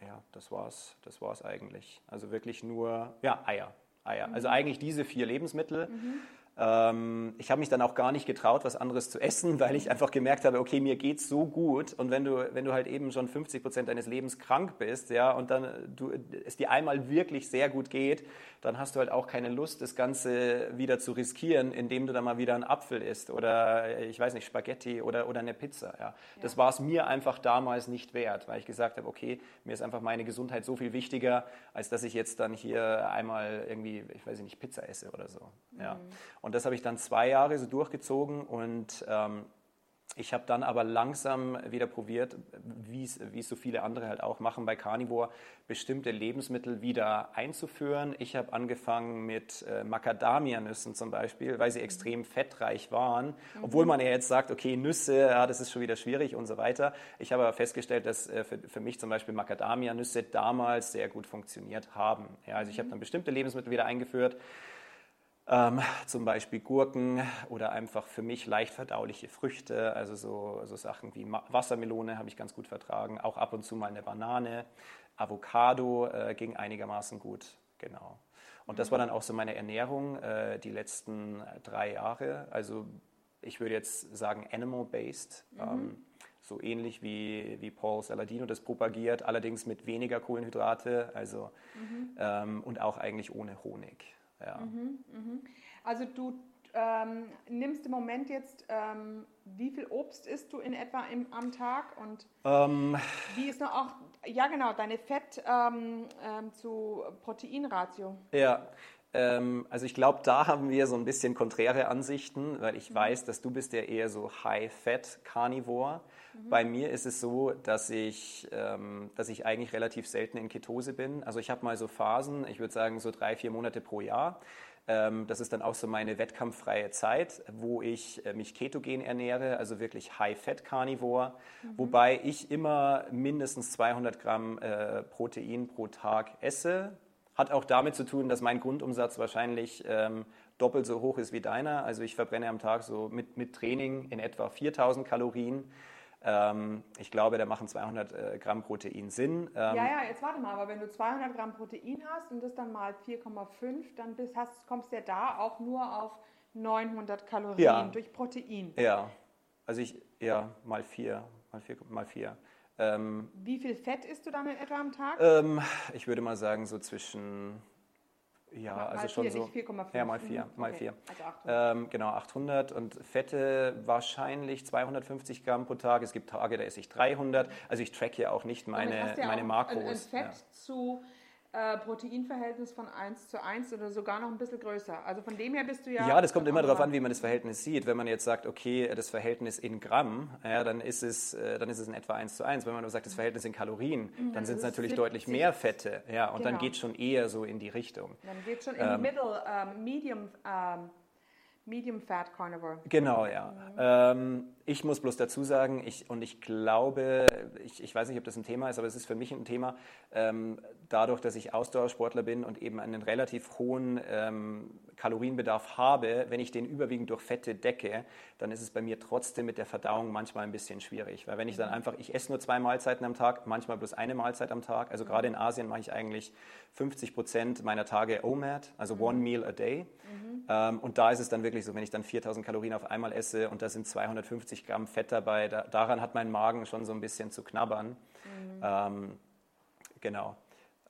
ja, das war's, das war's eigentlich. Also wirklich nur, ja, Eier. Eier. Also mhm. eigentlich diese vier Lebensmittel. Mhm. Ähm, ich habe mich dann auch gar nicht getraut, was anderes zu essen, weil ich einfach gemerkt habe, okay, mir geht's so gut. Und wenn du, wenn du halt eben schon 50 Prozent deines Lebens krank bist, ja, und dann du, es dir einmal wirklich sehr gut geht, dann hast du halt auch keine Lust, das Ganze wieder zu riskieren, indem du dann mal wieder einen Apfel isst oder ich weiß nicht, Spaghetti oder, oder eine Pizza. Ja. Das war es mir einfach damals nicht wert, weil ich gesagt habe, okay, mir ist einfach meine Gesundheit so viel wichtiger, als dass ich jetzt dann hier einmal irgendwie, ich weiß nicht, Pizza esse oder so. Ja. Mhm. Und das habe ich dann zwei Jahre so durchgezogen und ähm, ich habe dann aber langsam wieder probiert, wie es so viele andere halt auch machen bei Carnivore, bestimmte Lebensmittel wieder einzuführen. Ich habe angefangen mit äh, Macadamia-Nüssen zum Beispiel, weil sie extrem fettreich waren. Mhm. Obwohl man ja jetzt sagt, okay, Nüsse, ja, das ist schon wieder schwierig und so weiter. Ich habe aber festgestellt, dass äh, für, für, mich zum Beispiel Macadamia-Nüsse damals sehr gut funktioniert haben. Ja, also ich habe mhm. dann bestimmte Lebensmittel wieder eingeführt ähm, zum Beispiel Gurken oder einfach für mich leicht verdauliche Früchte, also so, so Sachen wie Wassermelone habe ich ganz gut vertragen, auch ab und zu mal eine Banane, Avocado äh, ging einigermaßen gut, genau. Und das war dann auch so meine Ernährung äh, die letzten drei Jahre. Also ich würde jetzt sagen animal-based. Mhm. Ähm, so ähnlich wie, wie Paul Saladino das propagiert, allerdings mit weniger Kohlenhydrate also, mhm. ähm, und auch eigentlich ohne Honig. Ja. Mhm, mhm. Also du ähm, nimmst im Moment jetzt, ähm, wie viel Obst isst du in etwa im, am Tag und ähm, wie ist noch auch, ja genau, deine Fett ähm, ähm, zu Proteinratio? Ja, also ich glaube, da haben wir so ein bisschen konträre Ansichten, weil ich mhm. weiß, dass du bist ja eher so High-Fat-Carnivore. Mhm. Bei mir ist es so, dass ich, ähm, dass ich eigentlich relativ selten in Ketose bin. Also ich habe mal so Phasen, ich würde sagen so drei, vier Monate pro Jahr. Ähm, das ist dann auch so meine wettkampffreie Zeit, wo ich äh, mich ketogen ernähre, also wirklich High-Fat-Carnivore, mhm. wobei ich immer mindestens 200 Gramm äh, Protein pro Tag esse. Hat auch damit zu tun, dass mein Grundumsatz wahrscheinlich ähm, doppelt so hoch ist wie deiner. Also ich verbrenne am Tag so mit, mit Training in etwa 4000 Kalorien. Ähm, ich glaube, da machen 200 äh, Gramm Protein Sinn. Ähm, ja, ja, jetzt warte mal, aber wenn du 200 Gramm Protein hast und das dann mal 4,5, dann bist, hast, kommst du ja da auch nur auf 900 Kalorien ja. durch Protein. Ja, also ich, ja, mal 4, mal 4, mal 4. Ähm, Wie viel Fett isst du dann in etwa am Tag? Ähm, ich würde mal sagen, so zwischen ja, mal also schon so. 4,5. Ja, mal 4. Mhm. Mal okay. 4. Also 800. Ähm, genau, 800 und Fette wahrscheinlich 250 Gramm pro Tag. Es gibt Tage, da esse ich 300. Also ich track ja auch nicht meine, ja meine Makros. Ein, ein Fett ja. zu äh, Proteinverhältnis von 1 zu 1 oder sogar noch ein bisschen größer. Also von dem her bist du ja. Ja, das kommt immer darauf an, wie man das Verhältnis sieht. Wenn man jetzt sagt, okay, das Verhältnis in Gramm, ja, dann, ist es, äh, dann ist es in etwa 1 zu 1. Wenn man aber sagt, das Verhältnis in Kalorien, mhm, dann sind es natürlich 70. deutlich mehr Fette. Ja, und genau. dann geht es schon eher so in die Richtung. Dann geht es schon in ähm, die Middle, ähm, Medium. Ähm, Medium Fat Carnivore. Genau, ja. Ähm, ich muss bloß dazu sagen, ich, und ich glaube, ich, ich weiß nicht, ob das ein Thema ist, aber es ist für mich ein Thema, ähm, dadurch, dass ich Ausdauersportler bin und eben einen relativ hohen ähm, Kalorienbedarf habe, wenn ich den überwiegend durch Fette decke, dann ist es bei mir trotzdem mit der Verdauung manchmal ein bisschen schwierig. Weil wenn ich dann mhm. einfach, ich esse nur zwei Mahlzeiten am Tag, manchmal bloß eine Mahlzeit am Tag. Also gerade in Asien mache ich eigentlich 50 Prozent meiner Tage OMAD, also One mhm. Meal a Day. Mhm. Ähm, und da ist es dann wirklich so, wenn ich dann 4000 Kalorien auf einmal esse und da sind 250 Gramm Fett dabei, da, daran hat mein Magen schon so ein bisschen zu knabbern. Mhm. Ähm, genau.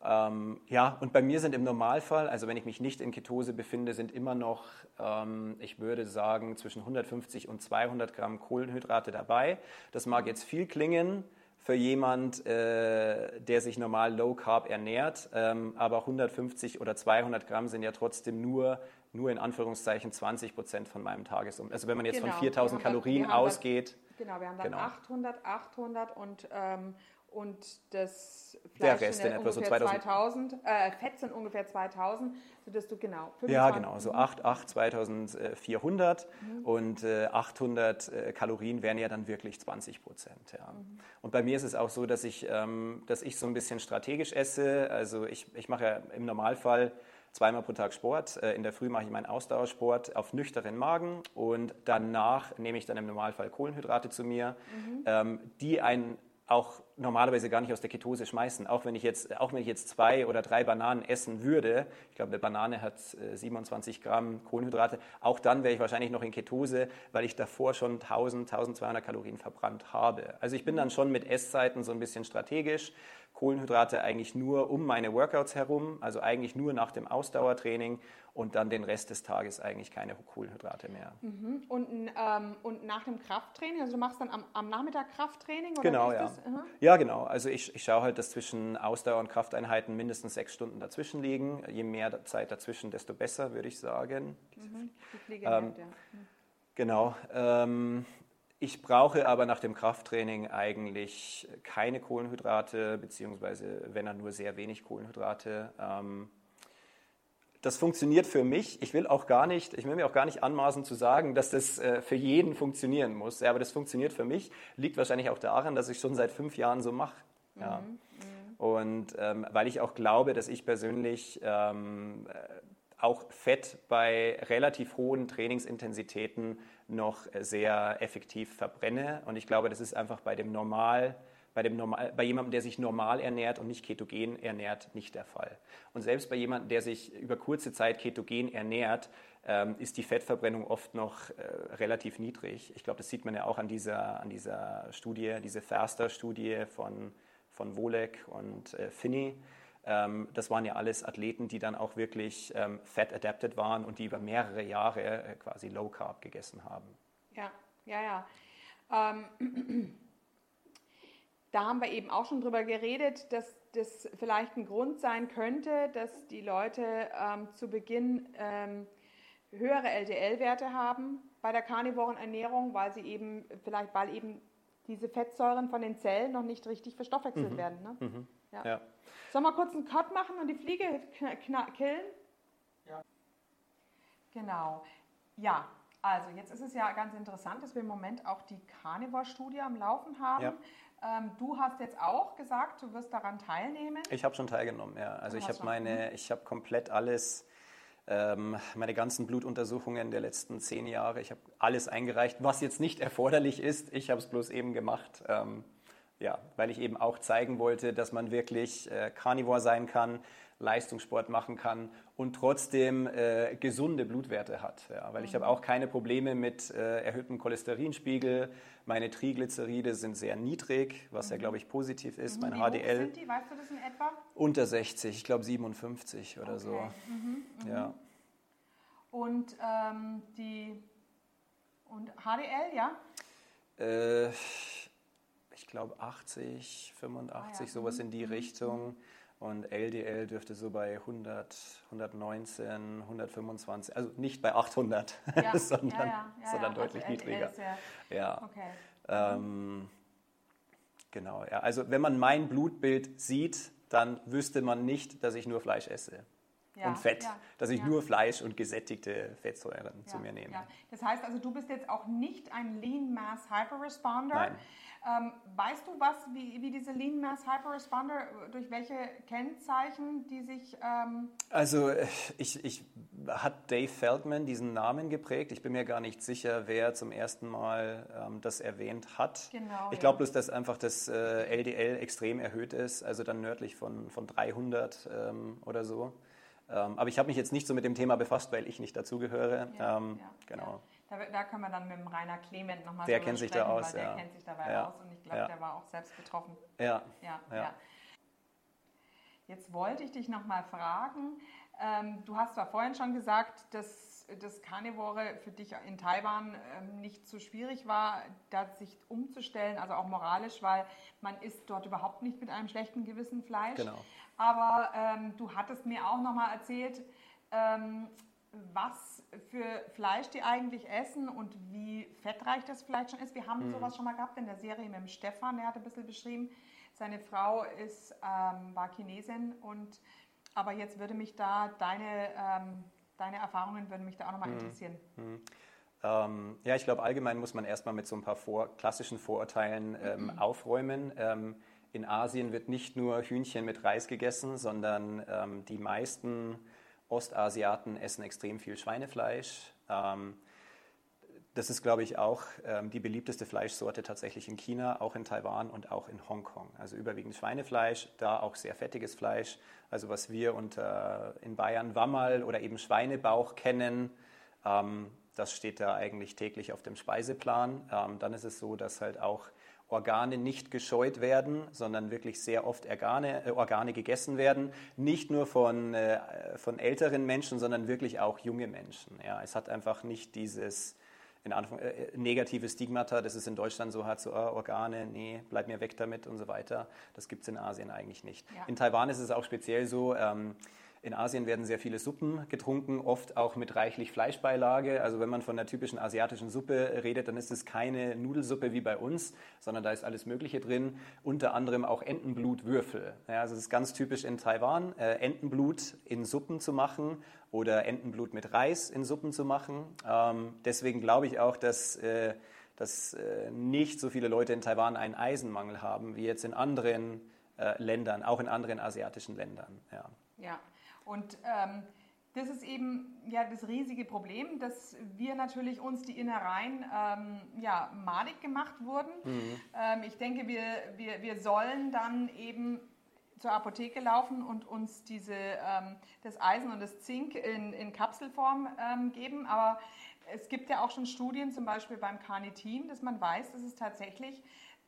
Ähm, ja, und bei mir sind im Normalfall, also wenn ich mich nicht in Ketose befinde, sind immer noch, ähm, ich würde sagen, zwischen 150 und 200 Gramm Kohlenhydrate dabei. Das mag jetzt viel klingen für jemand, äh, der sich normal Low Carb ernährt, ähm, aber 150 oder 200 Gramm sind ja trotzdem nur nur in Anführungszeichen 20 Prozent von meinem Tagesumsatz. Also wenn man jetzt genau. von 4000 Kalorien ausgeht. Dann, genau, wir haben dann genau. 800, 800 und ähm, und das Fleisch der Rest sind etwa so 2000, 2000 äh, Fett sind ungefähr 2000, sodass du genau 25, Ja, genau, so 8, 8 2400 mhm. und äh, 800 äh, Kalorien wären ja dann wirklich 20 Prozent. Ja. Mhm. Und bei mir ist es auch so, dass ich, ähm, dass ich so ein bisschen strategisch esse. Also ich, ich mache ja im Normalfall zweimal pro Tag Sport. Äh, in der Früh mache ich meinen Ausdauersport auf nüchternen Magen und danach nehme ich dann im Normalfall Kohlenhydrate zu mir, mhm. Ähm, die einen auch normalerweise gar nicht aus der Ketose schmeißen. Auch wenn ich jetzt, auch wenn ich jetzt zwei oder drei Bananen essen würde, ich glaube, eine Banane hat 27 äh, Gramm Kohlenhydrate, auch dann wäre ich wahrscheinlich noch in Ketose, weil ich davor schon 1000, 1200 Kalorien verbrannt habe. Also ich bin dann schon mit Esszeiten so ein bisschen strategisch. Kohlenhydrate eigentlich nur um meine Workouts herum, also eigentlich nur nach dem Ausdauertraining und dann den Rest des Tages eigentlich keine Kohlenhydrate mehr. Mhm. Und, ähm, und nach dem Krafttraining, also du machst dann am, am Nachmittag Krafttraining? Oder genau, ja. Mhm. Ja, genau. Also ich, ich schaue halt, dass zwischen Ausdauer- und Krafteinheiten mindestens sechs Stunden dazwischen liegen. Je mehr Zeit dazwischen, desto besser, würde ich sagen. Mhm. Die ähm, ja. Mhm. Genau. Ähm, ich brauche aber nach dem Krafttraining eigentlich keine Kohlenhydrate, beziehungsweise wenn dann nur sehr wenig Kohlenhydrate. Ähm, das funktioniert für mich. Ich will auch gar nicht, ich will mir auch gar nicht anmaßen zu sagen, dass das äh, für jeden funktionieren muss. Aber das funktioniert für mich. Liegt wahrscheinlich auch daran, dass ich schon seit fünf Jahren so mache. Ja. Mhm, mh. Und ähm, weil ich auch glaube, dass ich persönlich ähm, äh, auch Fett bei relativ hohen Trainingsintensitäten noch sehr effektiv verbrenne. Und ich glaube, das ist einfach bei dem Normal bei, dem Normal, bei jemandem, der sich normal ernährt und nicht ketogen ernährt, nicht der Fall. Und selbst bei jemandem, der sich über kurze Zeit ketogen ernährt, ähm, ist die Fettverbrennung oft noch äh, relativ niedrig. Ich glaube, das sieht man ja auch an dieser, an dieser Studie, diese Faster-Studie von, von Wolek und äh, Finney. Ähm, das waren ja alles Athleten, die dann auch wirklich ähm, fat-adapted waren und die über mehrere Jahre äh, quasi Low Carb gegessen haben. Ja, ja, ja. Ähm, da haben wir eben auch schon drüber geredet, dass das vielleicht ein Grund sein könnte, dass die Leute ähm, zu Beginn ähm, höhere LDL-Werte haben bei der karnivoren Ernährung, weil sie eben vielleicht, weil eben diese Fettsäuren von den Zellen noch nicht richtig verstoffwechselt mhm. werden. Ne? Mhm. Ja. ja. Sollen wir kurz einen Cut machen und die Fliege killen? Ja. Genau. Ja, also jetzt ist es ja ganz interessant, dass wir im Moment auch die Carnivore-Studie am Laufen haben. Ja. Ähm, du hast jetzt auch gesagt, du wirst daran teilnehmen. Ich habe schon teilgenommen, ja. Also du ich habe meine, ich habe komplett alles, meine ganzen Blutuntersuchungen der letzten zehn Jahre, ich habe alles eingereicht, was jetzt nicht erforderlich ist. Ich habe es bloß eben gemacht. Ähm, ja, weil ich eben auch zeigen wollte, dass man wirklich äh, Carnivore sein kann, Leistungssport machen kann und trotzdem äh, gesunde Blutwerte hat. Ja, weil ich habe mhm. auch keine Probleme mit äh, erhöhtem Cholesterinspiegel. Meine Triglyceride sind sehr niedrig, was mhm. ja, glaube ich, positiv ist. Mhm. Mein Wie HDL. sind die? Weißt du das in etwa? Unter 60, ich glaube 57 oder okay. so. Mhm. mhm. Ja. Und ähm, die und HDL, ja? Äh, ich glaube 80, 85, ah, ja. sowas in die mhm. Richtung. Und LDL dürfte so bei 100, 119, 125, also nicht bei 800, ja. sondern, ja, ja, sondern deutlich also niedriger. ja. Okay. Ähm, genau, ja. Also wenn man mein Blutbild sieht, dann wüsste man nicht, dass ich nur Fleisch esse. Ja, und Fett, ja, dass ich nur Fleisch und gesättigte Fettsäuren zu mir nehme. Das heißt also, du bist jetzt auch nicht ein Lean Mass Hyperresponder. Nein. Ähm, weißt du was, wie, wie diese Lean Mass Hyperresponder, durch welche Kennzeichen die sich... Ähm also ich, ich hat Dave Feldman diesen Namen geprägt. Ich bin mir gar nicht sicher, wer zum ersten Mal ähm, das erwähnt hat. Genau, ich glaube ja. bloß, dass einfach das äh, LDL extrem erhöht ist, also dann nördlich von, von 300 ähm, oder so. Ähm, aber ich habe mich jetzt nicht so mit dem Thema befasst, weil ich nicht dazugehöre. Ja, ähm, ja, genau. Da, da können wir dann mit dem Rainer Clement nochmal Der kennt sich da aus, ja. Der kennt sich dabei ja. aus und ich glaube, ja. der war auch selbst betroffen. Ja. ja. ja. Jetzt wollte ich dich nochmal fragen. Ähm, du hast zwar vorhin schon gesagt, dass das Carnivore für dich in Taiwan ähm, nicht so schwierig war, da sich umzustellen, also auch moralisch, weil man isst dort überhaupt nicht mit einem schlechten Gewissen Fleisch. Genau. Aber ähm, du hattest mir auch nochmal erzählt, ähm, was für Fleisch die eigentlich essen und wie fettreich das Fleisch schon ist. Wir haben mhm. sowas schon mal gehabt in der Serie mit dem Stefan, der hat ein bisschen beschrieben, seine Frau ist, ähm, war Chinesin und aber jetzt würde mich da deine, ähm, deine Erfahrungen würden mich da auch nochmal mhm. interessieren. Mhm. Ähm, ja, ich glaube, allgemein muss man erstmal mit so ein paar vor, klassischen Vorurteilen ähm, mhm. aufräumen. Ähm, in Asien wird nicht nur Hühnchen mit Reis gegessen, sondern ähm, die meisten Ostasiaten essen extrem viel Schweinefleisch. Das ist, glaube ich, auch ähm, die beliebteste Fleischsorte tatsächlich in China, auch in Taiwan und auch in Hongkong. Also überwiegend Schweinefleisch, da auch sehr fettiges Fleisch. Also was wir unter in Bayern Wammerl oder eben Schweinebauch kennen, ähm, das steht da eigentlich täglich auf dem Speiseplan. Ähm, dann ist es so, dass halt auch Organe nicht gescheut werden, sondern wirklich sehr oft Organe, äh, Organe gegessen werden. Nicht nur von, äh, von älteren Menschen, sondern wirklich auch junge Menschen. Ja, es hat einfach nicht dieses in Anfang, äh, negative Stigmata, das ist in Deutschland so hat, so oh, Organe, nee, bleib mir weg damit und so weiter. Das gibt es in Asien eigentlich nicht. Ja. In Taiwan ist es auch speziell so, ähm, in Asien werden sehr viele Suppen getrunken, oft auch mit reichlich Fleischbeilage. Also wenn man von der typischen asiatischen Suppe redet, dann ist es keine Nudelsuppe wie bei uns, sondern da ist alles Mögliche drin, unter anderem auch Entenblutwürfel. Ja, also es ist ganz typisch in Taiwan, äh, Entenblut in Suppen zu machen oder Entenblut mit Reis in Suppen zu machen. Ähm, deswegen glaube ich auch, dass äh, dass äh, nicht so viele Leute in Taiwan einen Eisenmangel haben wie jetzt in anderen äh, Ländern, auch in anderen asiatischen Ländern. Ja. ja. Und ähm, das ist eben ja das riesige Problem, dass wir natürlich uns die Innereien ähm, ja, madig gemacht wurden. Mhm. Ähm, ich denke, wir, wir, wir sollen dann eben zur Apotheke laufen und uns diese, ähm, das Eisen und das Zink in, in Kapselform ähm, geben. Aber es gibt ja auch schon Studien, zum Beispiel beim Carnitin, dass man weiß, dass es tatsächlich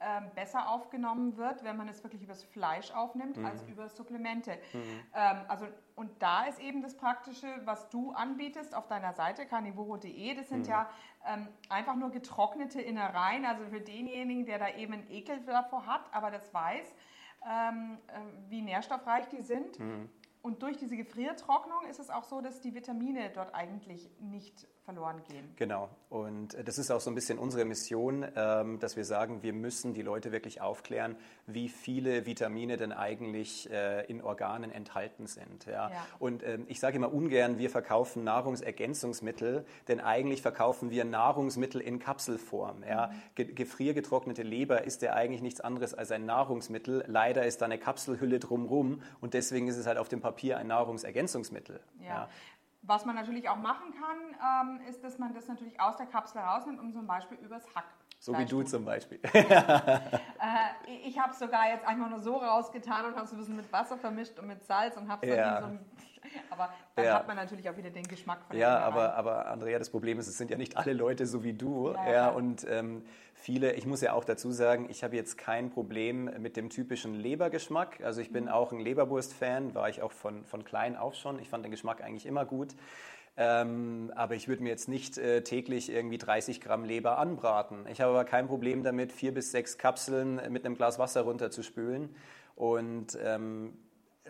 ähm, besser aufgenommen wird, wenn man es wirklich übers Fleisch aufnimmt, mhm. als über Supplemente. Mhm. Ähm, also, und da ist eben das Praktische, was du anbietest auf deiner Seite, carnivoro.de, das sind mhm. ja ähm, einfach nur getrocknete Innereien, also für denjenigen, der da eben einen Ekel davor hat, aber das weiß, ähm, äh, wie nährstoffreich die sind. Mhm. Und durch diese Gefriertrocknung ist es auch so, dass die Vitamine dort eigentlich nicht verloren gehen. Genau. Und äh, das ist auch so ein bisschen unsere Mission, ähm, dass wir sagen, wir müssen die Leute wirklich aufklären, wie viele Vitamine denn eigentlich äh, in Organen enthalten sind. Ja? ja. Und ähm, ich sage immer ungern, wir verkaufen Nahrungsergänzungsmittel, denn eigentlich verkaufen wir Nahrungsmittel in Kapselform. Ja? Mhm. Gefriergetrocknete Leber ist ja eigentlich nichts anderes als ein Nahrungsmittel. Leider ist da eine Kapselhülle drumherum und deswegen ist es halt auf dem Papier ein Nahrungsergänzungsmittel. Ja. ja. Was man natürlich auch machen kann, ähm, ist, dass man das natürlich aus der Kapsel rausnimmt und zum Beispiel übers Hack. So wie du zum Beispiel. Äh, ich habe es sogar jetzt einfach nur so rausgetan und habe es ein bisschen mit Wasser vermischt und mit Salz und habe es ja. dann so ein aber dann ja. hat man natürlich auch wieder den Geschmack von Ja, aber, aber Andrea, das Problem ist, es sind ja nicht alle Leute so wie du. Ja, ja und ähm, viele, ich muss ja auch dazu sagen, ich habe jetzt kein Problem mit dem typischen Lebergeschmack. Also ich bin mhm. auch ein Leberwurst-Fan, war ich auch von, von klein auf schon. Ich fand den Geschmack eigentlich immer gut. Ähm, aber ich würde mir jetzt nicht äh, täglich irgendwie 30 Gramm Leber anbraten. Ich habe aber kein Problem damit, vier bis sechs Kapseln mit einem Glas Wasser runterzuspülen. Und ähm,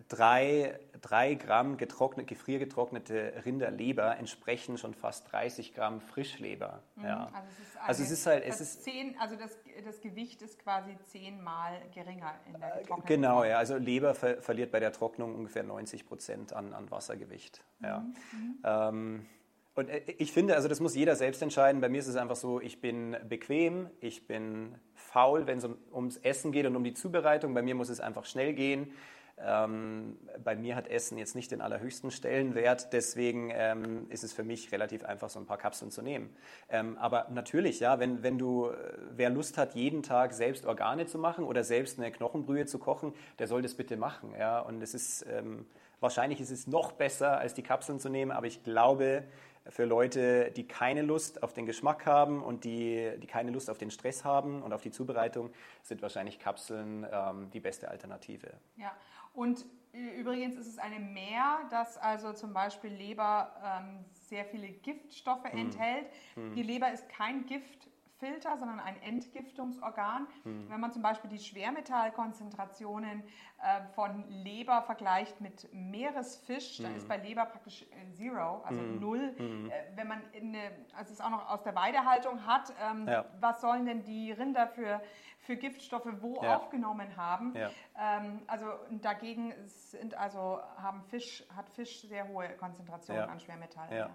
drei, drei Gramm getrocknet, gefriergetrocknete Rinderleber entsprechen schon fast 30 Gramm Frischleber. Mhm. Ja. Also es ist, eine, Also es ist halt- es ist- zehn, also das, das Gewicht ist quasi zehnmal geringer in der getrockneten Genau, Form. ja. Also Leber ver verliert bei der Trocknung ungefähr 90 Prozent an, an Wassergewicht. Ja. Mhm, Ähm, und äh, ich finde, also das muss jeder selbst entscheiden. Bei mir ist es einfach so, ich bin bequem, ich bin faul, wenn es um, ums Essen geht und um die Zubereitung. Bei mir muss es einfach schnell gehen. Ähm, bei mir hat Essen jetzt nicht den allerhöchsten Stellenwert, deswegen ähm, ist es für mich relativ einfach, so ein paar Kapseln zu nehmen. Ähm, aber natürlich, ja, wenn, wenn du, äh, wer Lust hat, jeden Tag selbst Organe zu machen oder selbst eine Knochenbrühe zu kochen, der soll das bitte machen. Ja? Und es ist, ähm, wahrscheinlich ist es noch besser, als die Kapseln zu nehmen, aber ich glaube, für Leute, die keine Lust auf den Geschmack haben und die, die keine Lust auf den Stress haben und auf die Zubereitung, sind wahrscheinlich Kapseln ähm, die beste Alternative. Ja, und übrigens ist es eine Mehr, dass also zum Beispiel Leber ähm, sehr viele Giftstoffe Hm. enthält. Die Leber ist kein Giftfilter, sondern ein Entgiftungsorgan. Hm. Wenn man zum Beispiel die Schwermetallkonzentrationen äh, von Leber vergleicht mit Meeresfisch, Hm. dann ist bei Leber praktisch äh, Zero, also Null. Äh, wenn man in eine, also es auch noch aus der Weidehaltung hat, ähm, Ja. was sollen denn die Rinder für, für Giftstoffe wo Ja. aufgenommen haben? Ja. Ähm, also dagegen sind also haben Fisch hat Fisch sehr hohe Konzentrationen Ja. an Schwermetallen. Ja.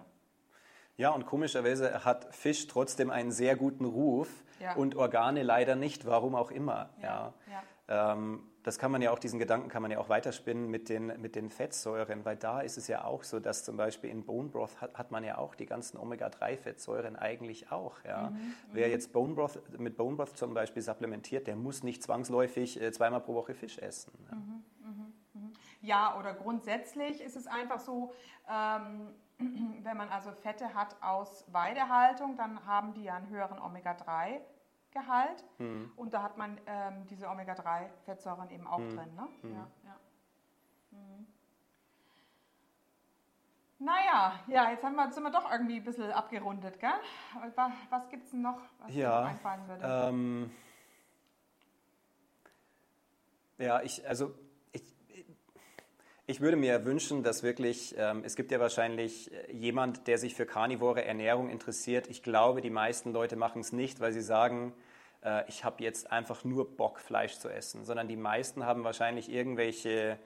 Ja, und komischerweise hat Fisch trotzdem einen sehr guten Ruf Ja. und Organe leider nicht, warum auch immer. Ja, Ja. Ähm, das kann man ja auch, diesen Gedanken kann man ja auch weiterspinnen mit den, mit den Fettsäuren, weil da ist es ja auch so, dass zum Beispiel in Bone Broth hat, hat man ja auch die ganzen Omega-3-Fettsäuren eigentlich auch. Ja. Mhm, Wer jetzt Bone Broth, mit Bone Broth zum Beispiel supplementiert, der muss nicht zwangsläufig äh, zweimal pro Woche Fisch essen. Ja. Mhm. Ja, oder grundsätzlich ist es einfach so, ähm, wenn man also Fette hat aus Weidehaltung, dann haben die ja einen höheren Omega-3-Gehalt. Mhm. Und da hat man ähm, diese Omega-3-Fettsäuren eben auch drin. Ne? Ja, ja. Mhm. Naja, ja, jetzt haben wir, sind wir doch irgendwie ein bisschen abgerundet, gell? Was, was gibt es denn noch, was dir Ja, noch einfallen würde? Ähm, ja, ich, also ich, ich würde mir wünschen, dass wirklich, ähm, es gibt ja wahrscheinlich äh, jemand, der sich für karnivore Ernährung interessiert. Ich glaube, die meisten Leute machen es nicht, weil sie sagen, äh, ich habe jetzt einfach nur Bock, Fleisch zu essen, sondern die meisten haben wahrscheinlich irgendwelche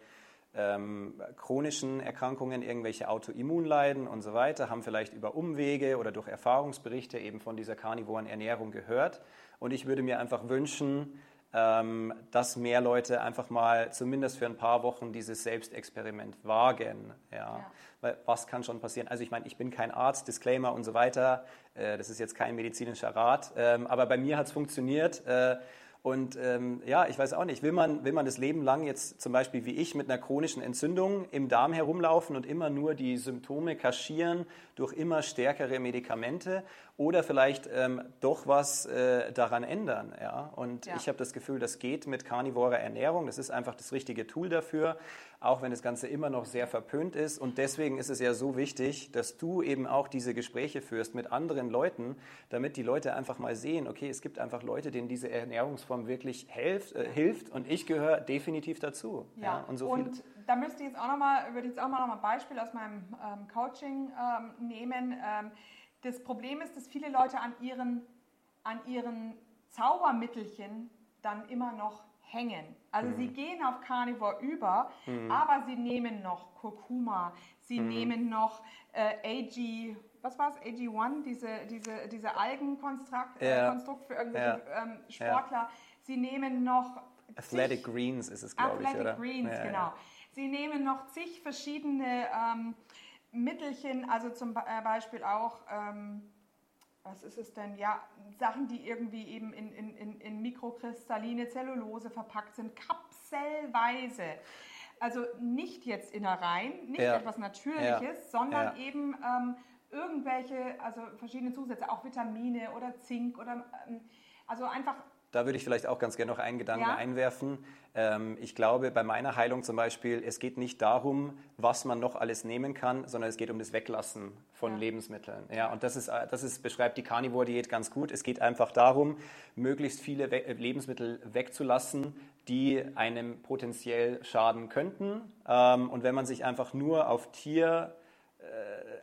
ähm, chronischen Erkrankungen, irgendwelche Autoimmunleiden und so weiter, haben vielleicht über Umwege oder durch Erfahrungsberichte eben von dieser karnivoren Ernährung gehört. Und ich würde mir einfach wünschen, ähm, dass mehr Leute einfach mal zumindest für ein paar Wochen dieses Selbstexperiment wagen. Ja. Ja. Weil was kann schon passieren? Also ich meine, ich bin kein Arzt, Disclaimer und so weiter. Äh, das ist jetzt kein medizinischer Rat. Ähm, aber bei mir hat es funktioniert. Äh, und ähm, ja, ich weiß auch nicht, will man, will man das Leben lang jetzt zum Beispiel wie ich mit einer chronischen Entzündung im Darm herumlaufen und immer nur die Symptome kaschieren durch immer stärkere Medikamente oder vielleicht ähm, doch was äh, daran ändern? Ja? Und Ja. ich habe das Gefühl, das geht mit karnivorer Ernährung. Das ist einfach das richtige Tool dafür, auch wenn das Ganze immer noch sehr verpönt ist. Und deswegen ist es ja so wichtig, dass du eben auch diese Gespräche führst mit anderen Leuten, damit die Leute einfach mal sehen, okay, es gibt einfach Leute, denen diese Ernährungsform wirklich helft, äh, hilft und ich gehöre definitiv dazu. Ja, und so und da müsste ich jetzt auch noch mal, würde ich jetzt auch mal noch mal ein Beispiel aus meinem ähm, Coaching ähm, nehmen. Ähm, das Problem ist, dass viele Leute an ihren, an ihren Zaubermittelchen dann immer noch hängen. Also Mhm. sie gehen auf Carnivore über, aber sie nehmen noch Kurkuma, sie Mhm. nehmen noch äh, AG, was war es, AG1, diese, diese, diese Algenkonstrukt äh, Ja. Konstrukt für irgendwelche ähm, Ja. Sportler. Sie nehmen noch Athletic zig- Greens ist es, glaube ich, Athletic oder? Greens, Ja, ja. genau. Sie nehmen noch zig verschiedene ähm, Mittelchen, also zum äh, Beispiel auch, ähm, was ist es denn? Ja, Sachen, die irgendwie eben in, in, in, in mikrokristalline Zellulose verpackt sind, kapselweise. Also nicht jetzt Innereien, nicht Ja. etwas Natürliches, sondern Ja. eben ähm, irgendwelche, also verschiedene Zusätze, auch Vitamine oder Zink oder ähm, also einfach Da würde ich vielleicht auch ganz gerne noch einen Gedanken Ja. einwerfen. Ähm, ich glaube, bei meiner Heilung zum Beispiel, es geht nicht darum, was man noch alles nehmen kann, sondern es geht um das Weglassen von Ja. Lebensmitteln. Ja, und das, ist, äh, das ist, beschreibt die Carnivore-Diät ganz gut. Es geht einfach darum, möglichst viele We äh, Lebensmittel wegzulassen, die einem potenziell schaden könnten. Ähm, und wenn man sich einfach nur auf Tier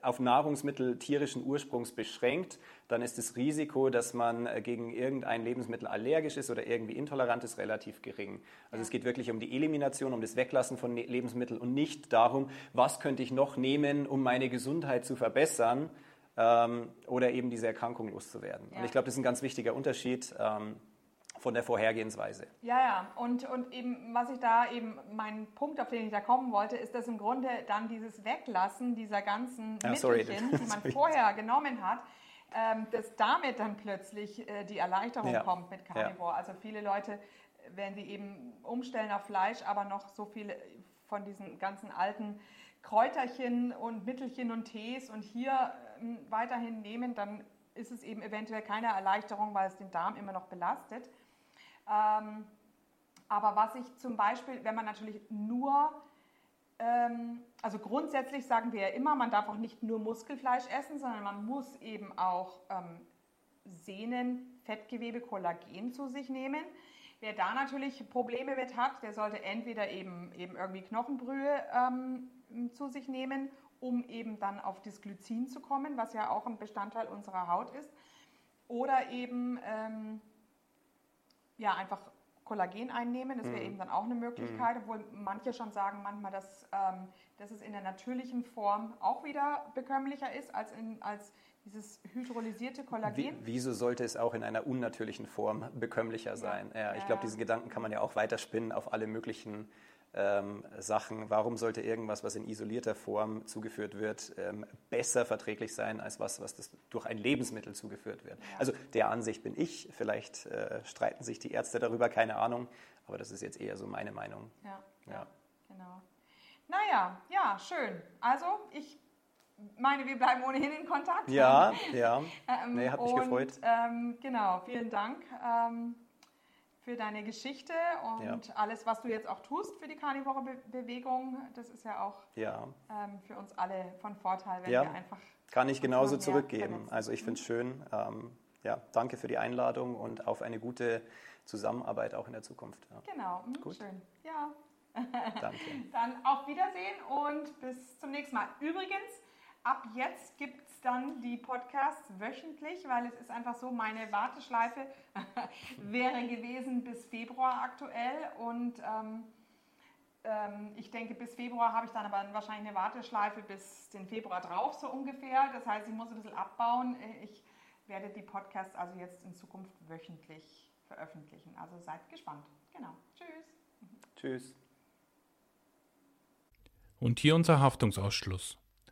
auf Nahrungsmittel tierischen Ursprungs beschränkt, dann ist das Risiko, dass man äh, gegen irgendein Lebensmittel allergisch ist oder irgendwie intolerant ist, relativ gering. Also es geht wirklich um die Elimination, um das Weglassen von Ne- Lebensmitteln und nicht darum, was könnte ich noch nehmen, um meine Gesundheit zu verbessern ähm, oder eben diese Erkrankung loszuwerden. Ja. Und ich glaube, das ist ein ganz wichtiger Unterschied ähm, von der Vorhergehensweise. Ja, ja, und, und eben, was ich da eben, mein Punkt, auf den ich da kommen wollte, ist, dass im Grunde dann dieses Weglassen dieser ganzen Ja, sorry, Mittelchen, die man vorher genommen hat, ähm, dass damit dann plötzlich äh, die Erleichterung Ja. kommt mit Carnivore. Also viele Leute, wenn sie eben umstellen auf Fleisch, aber noch so viele von diesen ganzen alten Kräuterchen und Mittelchen und Tees und hier ähm, weiterhin nehmen, dann ist es eben eventuell keine Erleichterung, weil es den Darm immer noch belastet. Ähm, aber was ich zum Beispiel, wenn man natürlich nur, ähm, also grundsätzlich sagen wir ja immer, man darf auch nicht nur Muskelfleisch essen, sondern man muss eben auch ähm, Sehnen, Fettgewebe, Kollagen zu sich nehmen. Wer da natürlich Probleme mit hat, der sollte entweder eben, eben irgendwie Knochenbrühe ähm, zu sich nehmen, um eben dann auf das Glycin zu kommen, was ja auch ein Bestandteil unserer Haut ist. Oder eben ähm, ja, einfach Kollagen einnehmen, das wäre eben dann auch eine Möglichkeit, obwohl manche schon sagen manchmal, dass, ähm, dass es in der natürlichen Form auch wieder bekömmlicher ist als, in, als dieses hydrolysierte Kollagen. Wie, wieso sollte es auch in einer unnatürlichen Form bekömmlicher sein? Ja, ich Ja, glaube, ja. diesen Gedanken kann man ja auch weiterspinnen auf alle möglichen ähm, Sachen. Warum sollte irgendwas, was in isolierter Form zugeführt wird, ähm, besser verträglich sein als was, was das durch ein Lebensmittel zugeführt wird? Also der Ansicht bin ich. Vielleicht äh, streiten sich die Ärzte darüber, keine Ahnung. Aber das ist jetzt eher so meine Meinung. Ja, ja. Ja. genau. Naja, ja, schön. Also ich meine, wir bleiben ohnehin in Kontakt. Ja, ja. Ähm, Nee, hat mich und, gefreut. Ähm, genau, vielen Dank ähm, für deine Geschichte und Ja. alles, was du jetzt auch tust für die Karnivore-Bewegung. Das ist ja auch Ja, ähm, für uns alle von Vorteil, wenn Ja. wir einfach. kann ich genauso zurückgeben. vernetzen. Also ich finde es schön. Ähm, ja, danke für die Einladung und auf eine gute Zusammenarbeit auch in der Zukunft. Genau, mhm, Gut. schön. Ja, danke. dann auf Wiedersehen und bis zum nächsten Mal. Übrigens, ab jetzt gibt es dann die Podcasts wöchentlich, weil es ist einfach so, meine Warteschleife wäre gewesen bis Februar aktuell und ähm, ähm, ich denke, bis Februar habe ich dann aber wahrscheinlich eine Warteschleife bis den Februar drauf, so ungefähr. Das heißt, ich muss ein bisschen abbauen. Ich werde die Podcasts also jetzt in Zukunft wöchentlich veröffentlichen. Also seid gespannt. Genau. Tschüss. Tschüss. Und hier unser Haftungsausschluss.